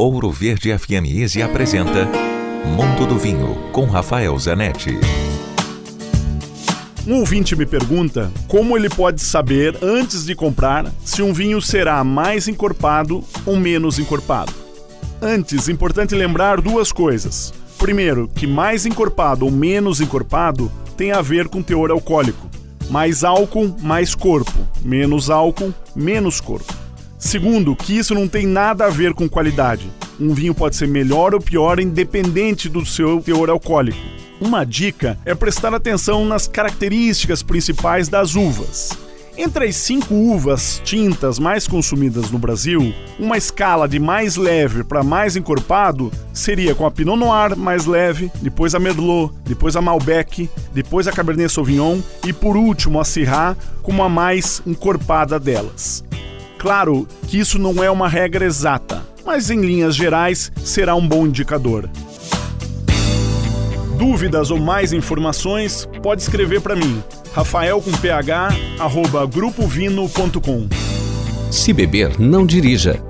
Ouro Verde FM Easy apresenta Mundo do Vinho com Rafael Zanetti. Um ouvinte me pergunta como ele pode saber antes de comprar se um vinho será mais encorpado ou menos encorpado. Antes, importante lembrar duas coisas. Primeiro, que mais encorpado ou menos encorpado tem a ver com teor alcoólico. Mais álcool, mais corpo. Menos álcool, menos corpo. Segundo, que isso não tem nada a ver com qualidade. Um vinho pode ser melhor ou pior independente do seu teor alcoólico. Uma dica é prestar atenção nas características principais das uvas. Entre as cinco uvas tintas mais consumidas no Brasil, uma escala de mais leve para mais encorpado seria com a Pinot Noir mais leve, depois a Merlot, depois a Malbec, depois a Cabernet Sauvignon e por último a Syrah como a mais encorpada delas. Claro que isso não é uma regra exata, mas em linhas gerais será um bom indicador. Dúvidas ou mais informações, pode escrever para mim, rafael com ph, arroba grupovino.com. Se beber, não dirija.